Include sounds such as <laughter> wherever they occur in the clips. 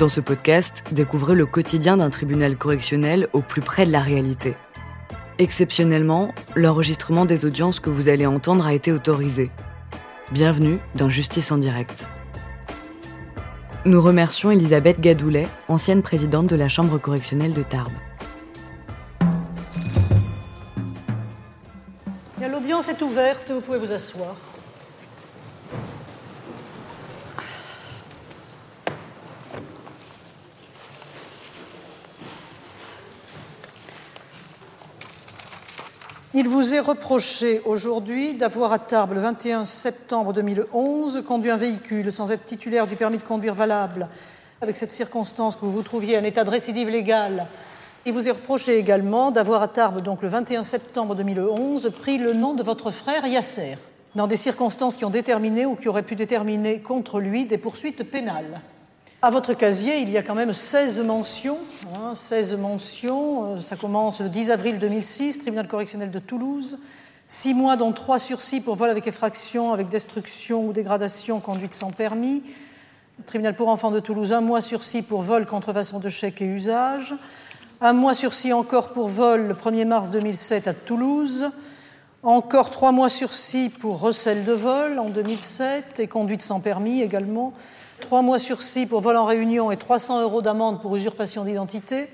Dans ce podcast, découvrez le quotidien d'un tribunal correctionnel au plus près de la réalité. Exceptionnellement, l'enregistrement des audiences que vous allez entendre a été autorisé. Bienvenue dans Justice en direct. Nous remercions Elisabeth Gadoulet, ancienne présidente de la Chambre correctionnelle de Tarbes. L'audience est ouverte, vous pouvez vous asseoir. Il vous est reproché aujourd'hui d'avoir à Tarbes, le 21 septembre 2011, conduit un véhicule sans être titulaire du permis de conduire valable. Avec cette circonstance que vous vous trouviez en état de récidive légale, il vous est reproché également d'avoir à Tarbes, donc le 21 septembre 2011, pris le nom de votre frère Yasser, dans des circonstances qui ont déterminé ou qui auraient pu déterminer contre lui des poursuites pénales. À votre casier, il y a quand même 16 mentions. 16 hein, mentions. Euh, ça commence le 10 avril 2006, tribunal correctionnel de Toulouse. 6 mois, dont 3 sursis pour vol avec effraction, avec destruction ou dégradation, conduite sans permis. Tribunal pour enfants de Toulouse, un mois sursis pour vol, contrefaçon de chèque et usage. Un mois sursis encore pour vol le 1er mars 2007 à Toulouse. Encore trois mois sursis pour recel de vol en 2007 et conduite sans permis également. Trois mois sursis pour vol en réunion et 300 euros d'amende pour usurpation d'identité.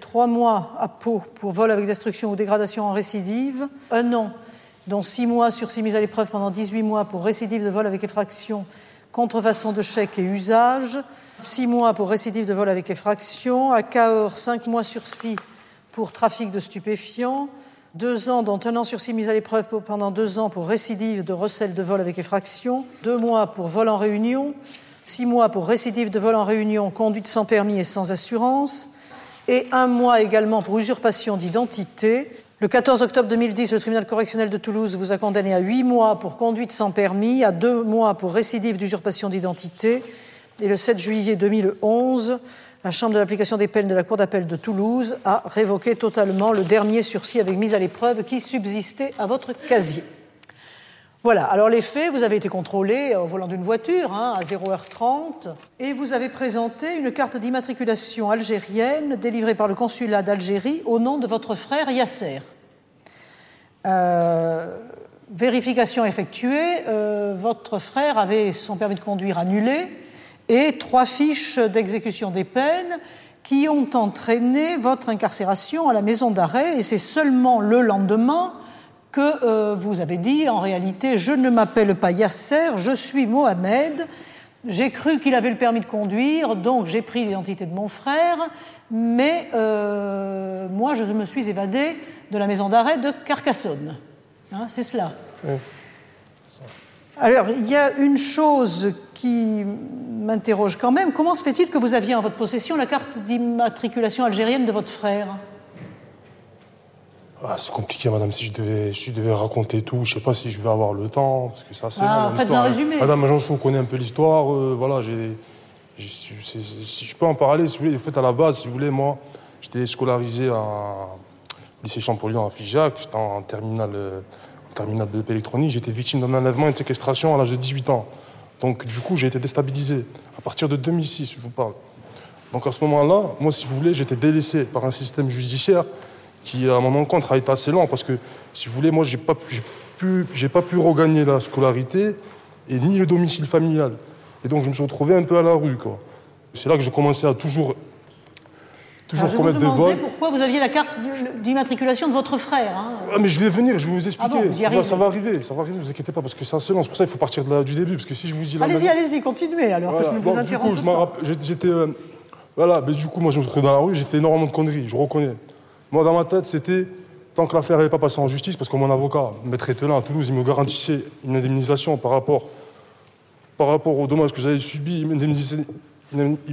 Trois mois à Pau pour vol avec destruction ou dégradation en récidive. Un an, dont six mois sursis mis à l'épreuve pendant 18 mois pour récidive de vol avec effraction, contrefaçon de chèque et usage. Six mois pour récidive de vol avec effraction. À Cahors, cinq mois sursis pour trafic de stupéfiants. Deux ans, dont un an sursis mis à l'épreuve pendant deux ans pour récidive de recel de vol avec effraction. Deux mois pour vol en réunion six mois pour récidive de vol en réunion, conduite sans permis et sans assurance, et un mois également pour usurpation d'identité. Le 14 octobre 2010, le tribunal correctionnel de Toulouse vous a condamné à huit mois pour conduite sans permis, à deux mois pour récidive d'usurpation d'identité, et le 7 juillet 2011, la Chambre de l'application des peines de la Cour d'appel de Toulouse a révoqué totalement le dernier sursis avec mise à l'épreuve qui subsistait à votre casier. Voilà, alors les faits, vous avez été contrôlé au volant d'une voiture hein, à 0h30 et vous avez présenté une carte d'immatriculation algérienne délivrée par le consulat d'Algérie au nom de votre frère Yasser. Euh, vérification effectuée, euh, votre frère avait son permis de conduire annulé et trois fiches d'exécution des peines qui ont entraîné votre incarcération à la maison d'arrêt et c'est seulement le lendemain que euh, vous avez dit en réalité je ne m'appelle pas Yasser, je suis Mohamed. J'ai cru qu'il avait le permis de conduire, donc j'ai pris l'identité de mon frère, mais euh, moi je me suis évadé de la maison d'arrêt de Carcassonne. Hein, c'est cela. Alors, il y a une chose qui m'interroge quand même. Comment se fait-il que vous aviez en votre possession la carte d'immatriculation algérienne de votre frère? Ah, c'est compliqué, madame. Si je devais, je devais raconter tout, je sais pas si je vais avoir le temps, parce que ça, c'est. Ah, faites un résumé. Madame connaît un peu l'histoire. Euh, voilà, j'ai. Si je peux en parler, si vous voulez, en fait, à la base, si vous voulez, moi, j'étais scolarisé à lycée Champollion à Figeac, j'étais en terminale, euh, en terminale BEP électronique, j'étais victime d'un enlèvement et de séquestration à l'âge de 18 ans. Donc, du coup, j'ai été déstabilisé à partir de 2006, je vous parle. Donc, à ce moment-là, moi, si vous voulez, j'étais délaissé par un système judiciaire qui, à mon encontre, a été assez lent parce que, si vous voulez, moi, j'ai pas pu, j'ai pas pu regagner la scolarité et ni le domicile familial. Et donc, je me suis retrouvé un peu à la rue, quoi. C'est là que j'ai commencé à toujours toujours Alors, commettre des vols. pourquoi vous aviez la carte d'immatriculation de votre frère. Hein. Ah, mais je vais venir, je vais vous expliquer. Ah ça, va, arriver, ça va arriver, ne vous inquiétez pas, parce que c'est assez long. C'est pour ça qu'il faut partir de du début, parce que si je vous dis... Allez-y, allez-y, continuez, alors que je ne vous interromps pas. J'étais... Euh, voilà, mais du coup, moi, je me trouvais dans la rue, j'ai fait énormément de conneries, je reconnais. Moi, dans ma tête, c'était tant que l'affaire n'avait pas passé en justice, parce que mon avocat, Maître Etelin à Toulouse, il me garantissait une indemnisation par rapport, par rapport aux dommages que j'avais subis. Il,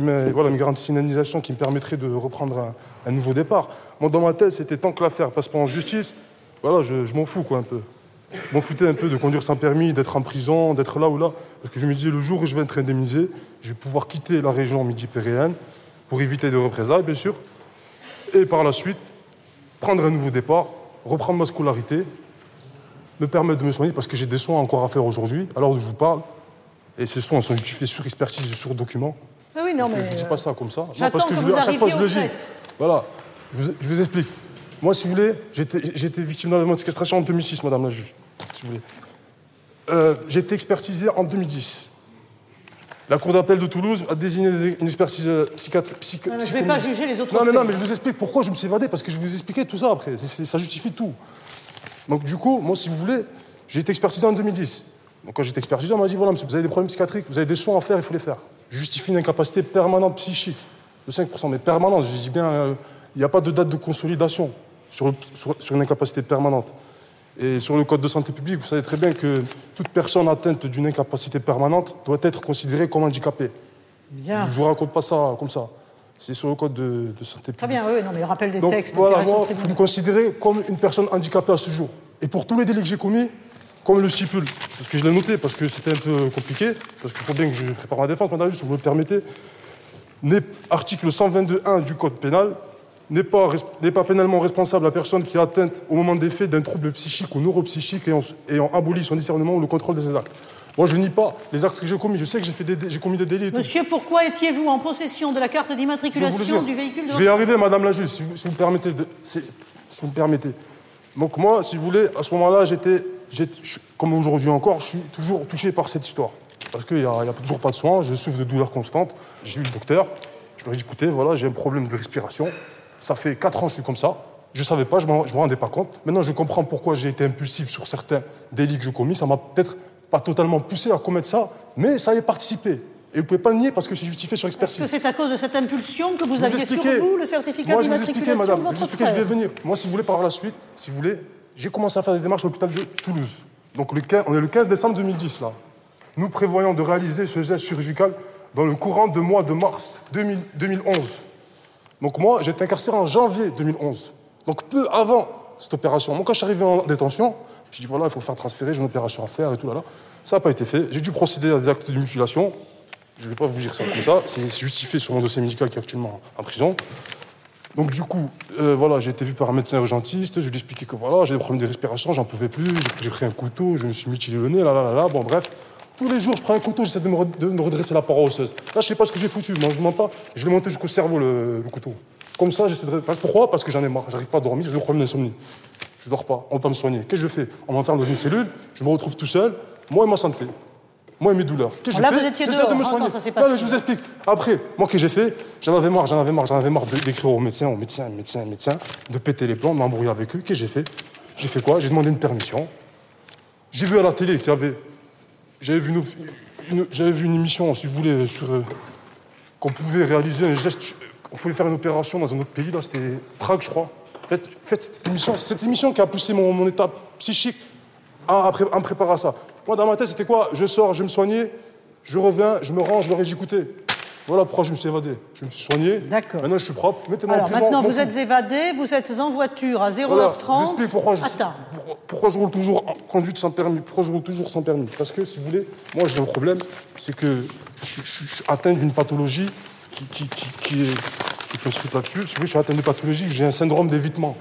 me, voilà, une indemnisation qui me permettrait de reprendre un, nouveau départ. Moi, dans ma tête, c'était tant que l'affaire passe pas en justice, voilà, je, m'en fous, quoi, un peu. Je m'en foutais un peu de conduire sans permis, d'être en prison, d'être là ou là. Parce que je me disais, le jour où je vais être indemnisé, je vais pouvoir quitter la région midi-péréenne pour éviter des représailles, bien sûr. Et par la suite, prendre un nouveau départ, reprendre ma scolarité, me permettre de me soigner parce que j'ai des soins encore à faire aujourd'hui, alors je vous parle. Et ces soins sont justifiés sur expertise et sur document. Ah oui, non, mais. Je ne dis pas ça comme ça. Non, parce que, que je, vous à chaque fois, je le dis. Voilà, je vous, je vous explique. Moi, si vous voulez, j'étais j'étais victime d'enlèvement de séquestration en 2006, madame la juge. Si vous voulez. Euh, j'ai été expertisé en 2010. La Cour d'appel de Toulouse a désigné une expertise euh, psychiatre. psych- Ah, mais je psycho- vais pas juger les autres Non, mais non, mais je vous explique pourquoi je me suis évadé, parce que je vous expliquais tout ça après. Ça justifie tout. Donc, du coup, moi, si vous voulez, j'ai été expertisé en 2010. Donc, quand j'ai été expertisé, on m'a dit voilà, monsieur, vous avez des problèmes psychiatriques, vous avez des soins à faire, il faut les faire. Je justifie une incapacité permanente psychique de 5%, mais permanente. Je dis bien, euh, il n'y a pas de date de consolidation sur, le- sur- sur une incapacité permanente. Et sur le Code de santé publique, vous savez très bien que toute personne atteinte d'une incapacité permanente doit être considérée comme handicapée. Bien. Je ne vous raconte pas ça comme ça. C'est sur le Code de, de santé publique. Très bien, oui, non, mais le rappel des Donc textes voilà, moi, il faut tribunal. me considérer comme une personne handicapée à ce jour. Et pour tous les délits que j'ai commis, comme le stipule, parce que je l'ai noté, parce que c'était un peu compliqué, parce qu'il faut bien que je prépare ma défense, madame, si vous me le permettez, article 122.1 du Code pénal, n'est pas, pas pénalement responsable la personne qui est atteinte au moment des faits d'un trouble psychique ou neuropsychique ayant, ayant aboli son discernement ou le contrôle de ses actes. Moi, je nie pas les actes que j'ai commis. Je sais que j'ai fait des dé- j'ai commis des délits. tout. Monsieur, pourquoi étiez-vous en possession de la carte d'immatriculation du véhicule de Je vais arriver, Madame la juge, si vous, si vous me permettez. de- si vous me permettez. Donc moi, si vous voulez, à ce moment-là, j'étais, comme aujourd'hui encore, je suis toujours touché par cette histoire. Parce qu'il n'y a, y a toujours pas de soins, je souffre de douleurs constantes. J'ai eu le docteur, je lui ai dit, écoutez, voilà, j'ai un problème de respiration. Ça fait 4 ans que je suis comme ça. Je ne savais pas, je ne me rendais pas compte. Maintenant, je comprends pourquoi j'ai été impulsif sur certains délits que j'ai commis. Ça m'a peut-être pas totalement poussé à commettre ça, mais ça y est participé. Et vous ne pouvez pas le nier parce que c'est justifié sur Est-ce expertise. que c'est à cause de cette impulsion que vous Je aviez sur vous le certificat Moi, je vous expliquais, madame. Je vous expliquais, je vais venir. Moi, si vous voulez, par la suite, si vous voulez, j'ai commencé à faire des démarches à l'hôpital de Toulouse. Donc, le 15 on est le 15 décembre 2010, là. Nous prévoyons de réaliser ce geste chirurgical dans le courant de mois de mars 2000 2011. Donc, moi, j'ai été incarcéré en janvier 2011. Donc, peu avant cette opération. Moi, quand je suis arrivé en détention, je dis voilà, il faut faire transférer, j'ai une opération à faire et tout là. là. Ça n'a pas été fait. J'ai dû procéder à des actes de mutilation. Je ne vais pas vous dire ça comme ça. C'est justifié sur mon dossier médical qui est actuellement en prison. Donc du coup, euh, voilà, j'ai été vu par un médecin urgentiste, je lui ai expliqué que voilà, j'ai des problèmes de respiration, j'en pouvais plus, j'ai- j'ai pris un couteau, je me suis mutilé le nez, là, là, là, là, bon bref. Tous les jours, je prends un couteau, j'essaie de de me redresser la paroi osseuse. Là, je sais pas ce que j'ai foutu, moi je ne mens pas, je l'ai monté jusqu'au cerveau, le, le couteau. Comme ça, j'essaie de... Pourquoi Parce que j'en ai marre, j'arrive pas à dormir, j'ai des problèmes d'insomnie. Je dors pas, on peut pas me soigner. Qu'est-ce que je fais? On m'enferme dans une cellule, je me retrouve tout seul, moi et ma santé. Moi et mes douleurs. Qu'est-ce que Là, je vous étiez dehors, de me hein, soigner. ça passé. je vous explique. Après, moi, qu'est-ce que j'ai fait? J'en avais marre, j'en avais marre, j'en avais marre d'écrire aux médecins, aux médecins, aux médecins, aux médecins, de péter les plombs, de m'embrouiller avec eux. Qu'est-ce que j'ai fait? J'ai fait quoi? J'ai demandé une permission. J'ai vu à la télé qu'il y avait. J'avais vu vu une émission, si vous voulez, sur. euh, qu'on pouvait réaliser un geste. On pouvait faire une opération dans un autre pays, là, c'était Prague, je crois. Faites cette émission. Cette émission qui a poussé mon, mon état psychique à, à me préparer à ça. Moi, dans ma tête, c'était quoi? Je sors, je vais me soigner, je reviens, je me rends, je dit, écoutez, voilà pourquoi je me suis évadé. Je me suis soigné. D'accord. Maintenant, je suis propre. Mettez-moi en Alors prison. maintenant, vous êtes évadé, vous êtes en voiture à 0h30 Voilà, pourquoi je, pourquoi, pourquoi je roule toujours en conduite sans permis. Pourquoi je roule toujours sans permis Parce que, si vous voulez, moi j'ai un problème, c'est que je, je- je suis atteint d'une pathologie qui, qui, qui, qui est, prescrite là-dessus. Si vous voulez, je suis atteint d'une pathologie, j'ai un syndrome d'évitement.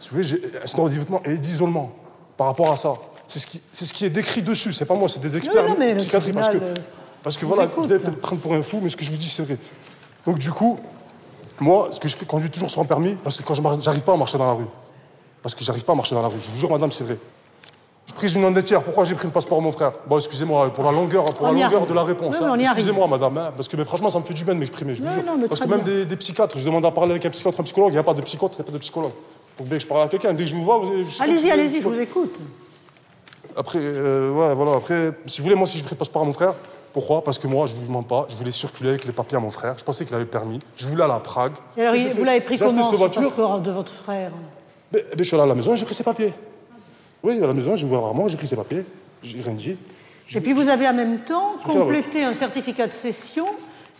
Si vous voulez, j'ai un syndrome d'évitement et d'isolement par rapport à ça. C'est ce, qui, c'est ce qui est décrit dessus, c'est pas moi, c'est des experts non, mais le psychiatriques. Parce que, euh, parce que voilà, vous allez peut-être prendre pour un fou, mais ce que je vous dis, c'est vrai. Donc du coup, moi, ce que je fais, conduis toujours sans permis, parce que quand je j'arrive pas à marcher dans la rue. Parce que j'arrive pas à marcher dans la rue. Je vous jure, madame, c'est vrai. J'ai pris une endettière. Pourquoi j'ai pris le passeport à mon frère? Bon, excusez-moi, pour la longueur, pour On la longueur arrive. de la réponse. Hein. Excusez-moi, madame, hein, parce que mais franchement, ça me fait du bien de m'exprimer. je vous Non, jure. non, mais parce que même bien. des, des psychiatres, je demande à parler avec un psychiatre, un psychologue. Il n'y a pas de psychiatre, il n'y a pas de psychologue. Donc dès que je parle à quelqu'un, dès que je vous vois, vous Allez-y, allez-y, je vous écoute. Après, euh, ouais, voilà. Après, si vous voulez, moi, si je pris le passeport à mon frère, pourquoi? Parce que moi, je vous mens pas. Je voulais circuler avec les papiers à mon frère. Je pensais qu'il avait le permis. Je voulais aller à Prague. Et alors, vous l'avez pris comment, ce passeport de votre frère? Je suis allé à la maison, j'ai pris ses papiers. Oui, à la maison, j'ai ouvert moi, j'ai pris ses papiers. J'ai rien dit. Et puis vous avez en même temps complété un certificat de cession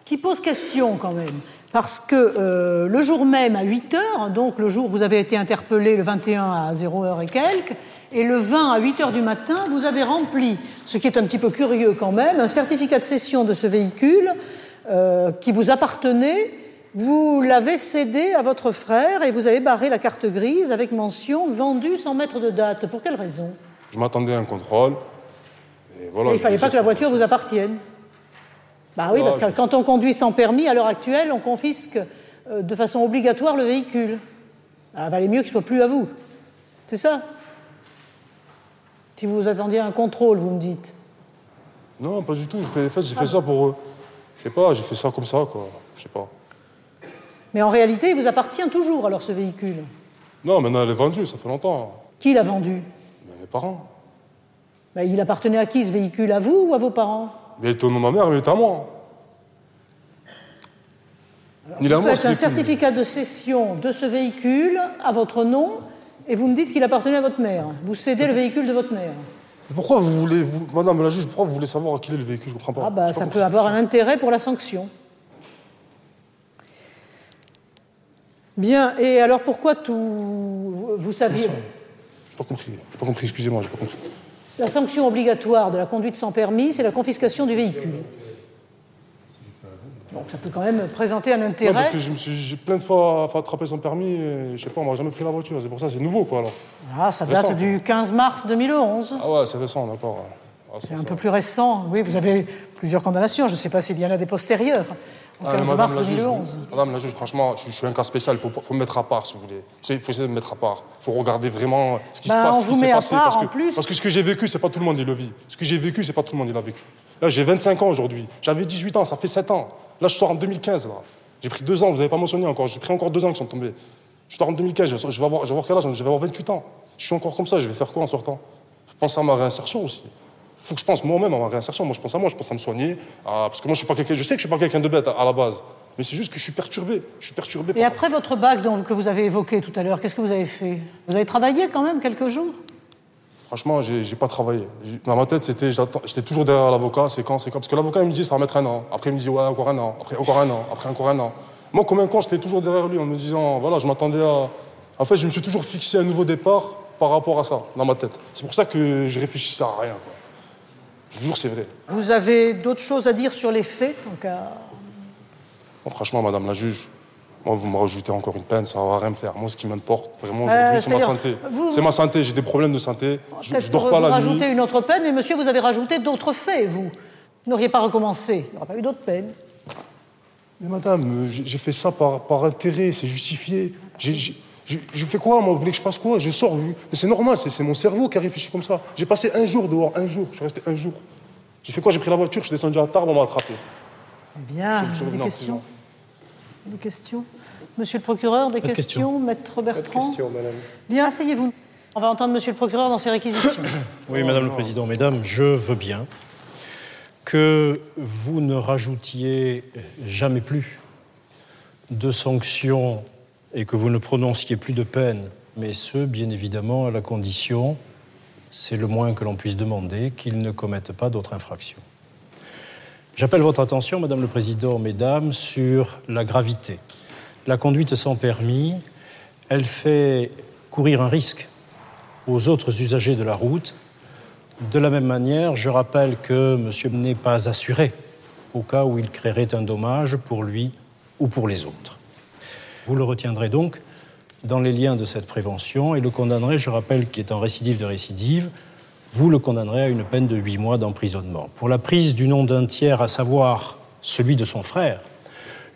qui pose question quand même. Parce que euh, le jour même à 8 heures, donc le jour où vous avez été interpellé le 21 à 0 heure et quelques, et le 20 à 8 heures du matin, vous avez rempli, ce qui est un petit peu curieux quand même, un certificat de cession de ce véhicule euh, qui vous appartenait. Vous l'avez cédé à votre frère et vous avez barré la carte grise avec mention vendu sans mettre de date. Pour quelle raison? Je m'attendais à un contrôle. Et voilà, Et Il ne fallait pas que la voiture vous appartienne. Bah oui, Ah, parce que je- quand on conduit sans permis, à l'heure actuelle, on confisque euh, de façon obligatoire le véhicule. Alors, valait mieux qu'il soit plus à vous. C'est ça? Si vous vous attendiez à un contrôle, vous me dites. Non, pas du tout. Je fais, en fait, j'ai fait ça pour. euh, Je sais pas, j'ai fait ça comme ça, quoi. Je sais pas. Mais en réalité, il vous appartient toujours, alors, ce véhicule? Non, maintenant, elle est vendue, ça fait longtemps. Qui l'a vendu? Mes parents. Bah, Il appartenait à qui, ce véhicule? À vous ou à vos parents? Mais il était au nom de ma mère, mais il était à moi. Il est à Vous faites un certificat de cession de ce véhicule à votre nom et vous me dites qu'il appartenait à votre mère. Vous cédez le véhicule de votre mère. Mais Pourquoi vous voulez, vous, madame la juge, pourquoi vous voulez savoir à qui est le véhicule Je comprends pas. Ah bah ça peut avoir un intérêt pour la sanction. Bien, et alors pourquoi tout... Vous saviez... J'ai pas compris. J'ai pas compris, excusez-moi, j'ai pas compris. La sanction obligatoire de la conduite sans permis, c'est la confiscation du véhicule. Donc ça peut quand même présenter un intérêt. parce que je me suis, j'ai plein de fois fait attraper son permis et je sais pas, on m'a jamais pris la voiture. C'est pour ça, c'est nouveau, quoi, alors. Ah, ça date récent. du 15 mars 2011. Ah ouais, c'est récent, d'accord. Ah, C'est un peu plus récent. Oui, vous avez plusieurs condamnations. Je ne sais pas s'il y en a des postérieures. Au Ah, mais 15 madame mars la juge, 2011. Madame la juge, franchement, je, je suis un cas spécial. Il faut, faut me mettre à part, si vous voulez. Il faut essayer de me mettre à part. Il faut regarder vraiment ce qui Ben, se passe. on ce qui vous s'est met à passé, part, parce en que, plus. Parce que ce que j'ai vécu, c'est pas tout le monde qui le vit. Ce que j'ai vécu, c'est pas tout le monde qui l'a vécu. Là, j'ai 25 ans aujourd'hui. J'avais 18 ans, ça fait 7 ans. Là, je sors en 2015. Là. J'ai pris deux ans, vous n'avez pas mentionné encore. J'ai pris encore deux ans qui sont tombés. Je sors en 2015, je, je vais avoir, je vais avoir quel âge Je vais avoir 28 ans. Je suis encore comme ça, je vais faire quoi en sortant? Faut penser à ma réinsertion aussi. Faut que je pense moi-même à ma réinsertion. Moi, je pense à moi, je pense à me soigner. à- Parce que moi, je, suis pas quelqu'un, je sais que je suis pas quelqu'un de bête à, la base. Mais c'est juste que je suis perturbé. Je suis perturbé Et par- après votre bac que vous avez évoqué tout à l'heure, qu'est-ce que vous avez fait? Vous avez travaillé quand même quelques jours? Franchement, j'ai pas travaillé. Dans ma tête, c'était, j'étais toujours derrière l'avocat. C'est quand, c'est quand. Parce que l'avocat, il me dit, ça va mettre un an. Après, il me dit, ouais, encore un an. Après, encore un an. Après, encore un an. Moi, comme un con, j'étais toujours derrière lui en me disant, voilà, je m'attendais à. En fait, je me suis toujours fixé un nouveau départ par rapport à ça, dans ma tête. C'est pour ça que je réfléchissais à rien. Quoi. Je vous jure, c'est vrai. Vous avez d'autres choses à dire sur les faits donc, euh, Bon, franchement, madame la juge, moi, vous me rajoutez encore une peine, ça va rien me faire. Moi, ce qui m'importe vraiment Euh, aujourd'hui, c'est ma santé. vous- C'est ma santé, j'ai des problèmes de santé. Je, je dors pas vous rajoutez une autre peine, mais monsieur, vous avez rajouté d'autres faits, vous. Vous n'auriez pas recommencé. Il n'y aura pas eu d'autres peines. Mais madame, j'ai fait ça par, par intérêt, c'est justifié. J'ai- Je, je fais quoi, moi Vous voulez que je fasse quoi? Je sors, je- mais c'est normal, c'est mon cerveau qui a réfléchi comme ça. J'ai passé un jour dehors, un jour, je suis resté un jour. J'ai fait quoi? J'ai pris la voiture, je suis descendu à table, on m'a attrapé. Bien. Je suis Des questions. Des questions? Monsieur le procureur, des questions, questions. Maître Bertrand? question, madame. Bien, asseyez-vous. On va entendre monsieur le procureur dans ses réquisitions. <coughs> Oui, Madame le Président, Mesdames, je veux bien que vous ne rajoutiez jamais plus de sanctions et que vous ne prononciez plus de peine, mais ce, bien évidemment, à la condition, c'est le moins que l'on puisse demander, qu'ils ne commettent pas d'autres infractions. J'appelle votre attention, Madame le Président, Mesdames, sur la gravité. La conduite sans permis, elle fait courir un risque aux autres usagers de la route. De la même manière, je rappelle que monsieur n'est pas assuré au cas où il créerait un dommage pour lui ou pour les autres. Vous le retiendrez donc dans les liens de cette prévention et le condamnerez, je rappelle qu'il est en récidive de récidive, vous le condamnerez à une peine de huit mois d'emprisonnement. Pour la prise du nom d'un tiers, à savoir celui de son frère,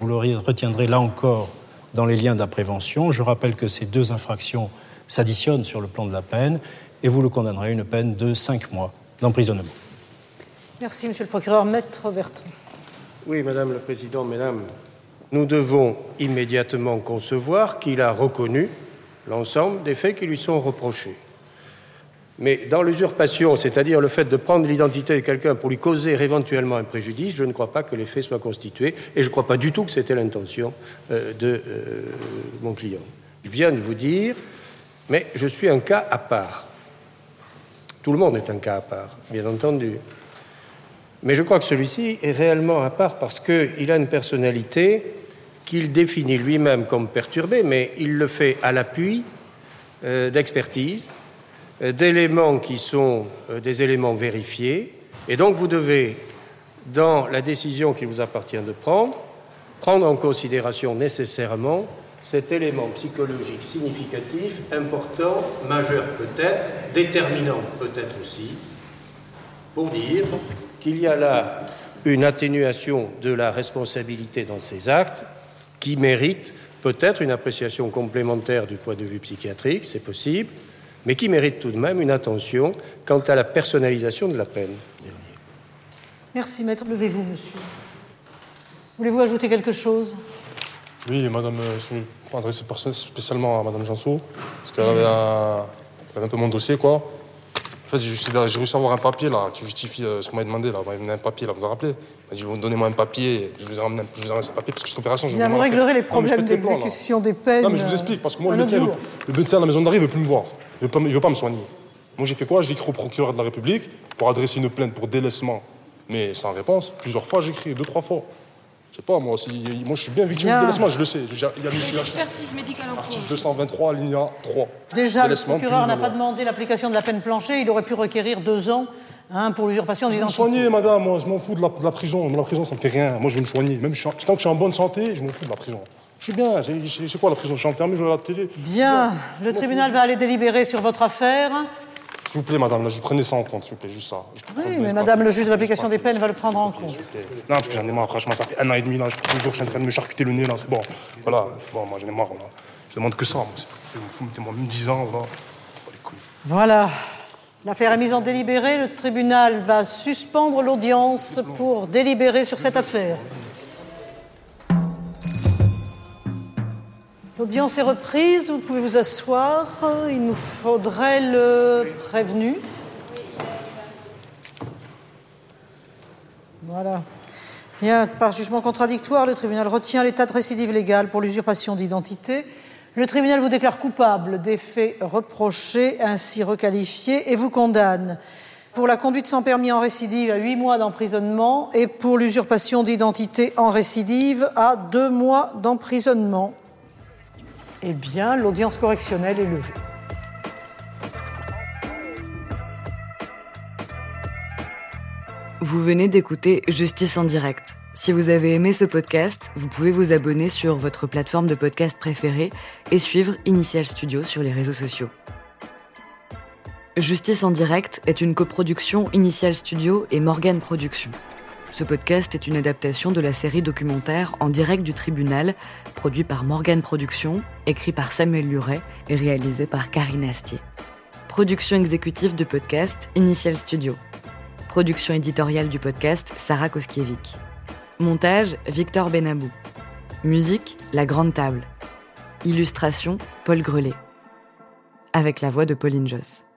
vous le retiendrez là encore dans les liens de la prévention. Je rappelle que ces deux infractions s'additionnent sur le plan de la peine et vous le condamnerez à une peine de cinq mois d'emprisonnement. Merci, monsieur le procureur. Maître Bertrand. Oui, Madame le Président, Mesdames, nous devons immédiatement concevoir qu'il a reconnu l'ensemble des faits qui lui sont reprochés. Mais dans l'usurpation, c'est-à-dire le fait de prendre l'identité de quelqu'un pour lui causer éventuellement un préjudice, je ne crois pas que les faits soient constitués et je ne crois pas du tout que c'était l'intention euh, de euh, mon client. Il vient de vous dire, mais je suis un cas à part. Tout le monde est un cas à part, bien entendu. Mais je crois que celui-ci est réellement à part parce qu'il a une personnalité qu'il définit lui-même comme perturbée, mais il le fait à l'appui euh, d'expertise, euh, d'éléments qui sont euh, des éléments vérifiés. Et donc vous devez, dans la décision qu'il vous appartient de prendre, prendre en considération nécessairement cet élément psychologique significatif, important, majeur peut-être, déterminant peut-être aussi, pour dire qu'il y a là une atténuation de la responsabilité dans ces actes qui mérite peut-être une appréciation complémentaire du point de vue psychiatrique, c'est possible, mais qui mérite tout de même une attention quant à la personnalisation de la peine. Merci, maître. Levez-vous, monsieur. Voulez-vous ajouter quelque chose? Oui, madame, euh, je suis pas adressé spécialement à madame Janso, parce qu'elle avait, un, elle avait un peu mon dossier, quoi. En fait, j'ai réussi à avoir un papier là, qui justifie euh, ce qu'on m'a demandé. Là. On m'a donné un papier, là, vous vous rappelé Il m'a dit, vous donnez-moi un papier, je vous ai ramené, je vous ai ramené ce papier, parce que cette opération, je Bien, vous réglerez les problèmes d'exécution des peines. Non, mais je vous explique, parce que moi, le médecin, le, le médecin à la maison d'arrêt ne veut plus me voir. Il ne veut, veut, pas me soigner. Moi, j'ai fait quoi? J'ai écrit au procureur de la République pour adresser une plainte pour délaissement, mais sans réponse. Plusieurs fois, j'ai écrit, deux, trois fois. Je sais pas, moi, moi je suis bien victime de délaissement, je le sais. Il y a l'expertise médicale en cours. 223, linéa 3. Déjà, le procureur n'a pas demandé l'application de la peine planchée, il aurait pu requérir deux ans hein, pour l'usurpation d'identité. Je vais me soigner, madame, moi, je m'en fous de la, de la, prison. La prison, ça me fait rien. Moi, je vais me soigner. Même tant que je suis en bonne santé, je m'en fous de la prison. Je suis bien, c'est quoi la prison? Je suis enfermé, je vais à la télé. Bien, le tribunal va aller délibérer sur votre affaire. S'il vous plaît, madame, là, je prenais ça en compte, s'il vous plaît, juste ça. Oui, mais madame, le juge de l'application des peines va le prendre en compte. Non, parce que j'en ai marre, franchement, ça fait un an et demi, là, je, toujours, je suis en train de me charcuter le nez, là, c'est bon. Voilà, bon, moi, j'en ai marre, là. Je demande que ça, moi, vous mettez-moi même 10 ans, voilà. Voilà. L'affaire est mise en délibéré. Le tribunal va suspendre l'audience pour délibérer sur cette affaire. L'audience est reprise, vous pouvez vous asseoir. Il nous faudrait le prévenu. Voilà. Bien, par jugement contradictoire, le tribunal retient l'état de récidive légale pour l'usurpation d'identité. Le tribunal vous déclare coupable des faits reprochés, ainsi requalifiés, et vous condamne pour la conduite sans permis en récidive à huit mois d'emprisonnement et pour l'usurpation d'identité en récidive à deux mois d'emprisonnement. Eh bien, l'audience correctionnelle est levée. Vous venez d'écouter Justice en direct. Si vous avez aimé ce podcast, vous pouvez vous abonner sur votre plateforme de podcast préférée et suivre Initial Studio sur les réseaux sociaux. Justice en direct est une coproduction Initial Studio et Morgan Productions. Ce podcast est une adaptation de la série documentaire En direct du tribunal, produit par Morgan Productions, écrit par Samuel Luret et réalisé par Karine Astier. Production exécutive du podcast Initial Studio. Production éditoriale du podcast Sarah Koskiewicz. Montage Victor Benabou. Musique La Grande Table. Illustration Paul Grelet. Avec la voix de Pauline Joss.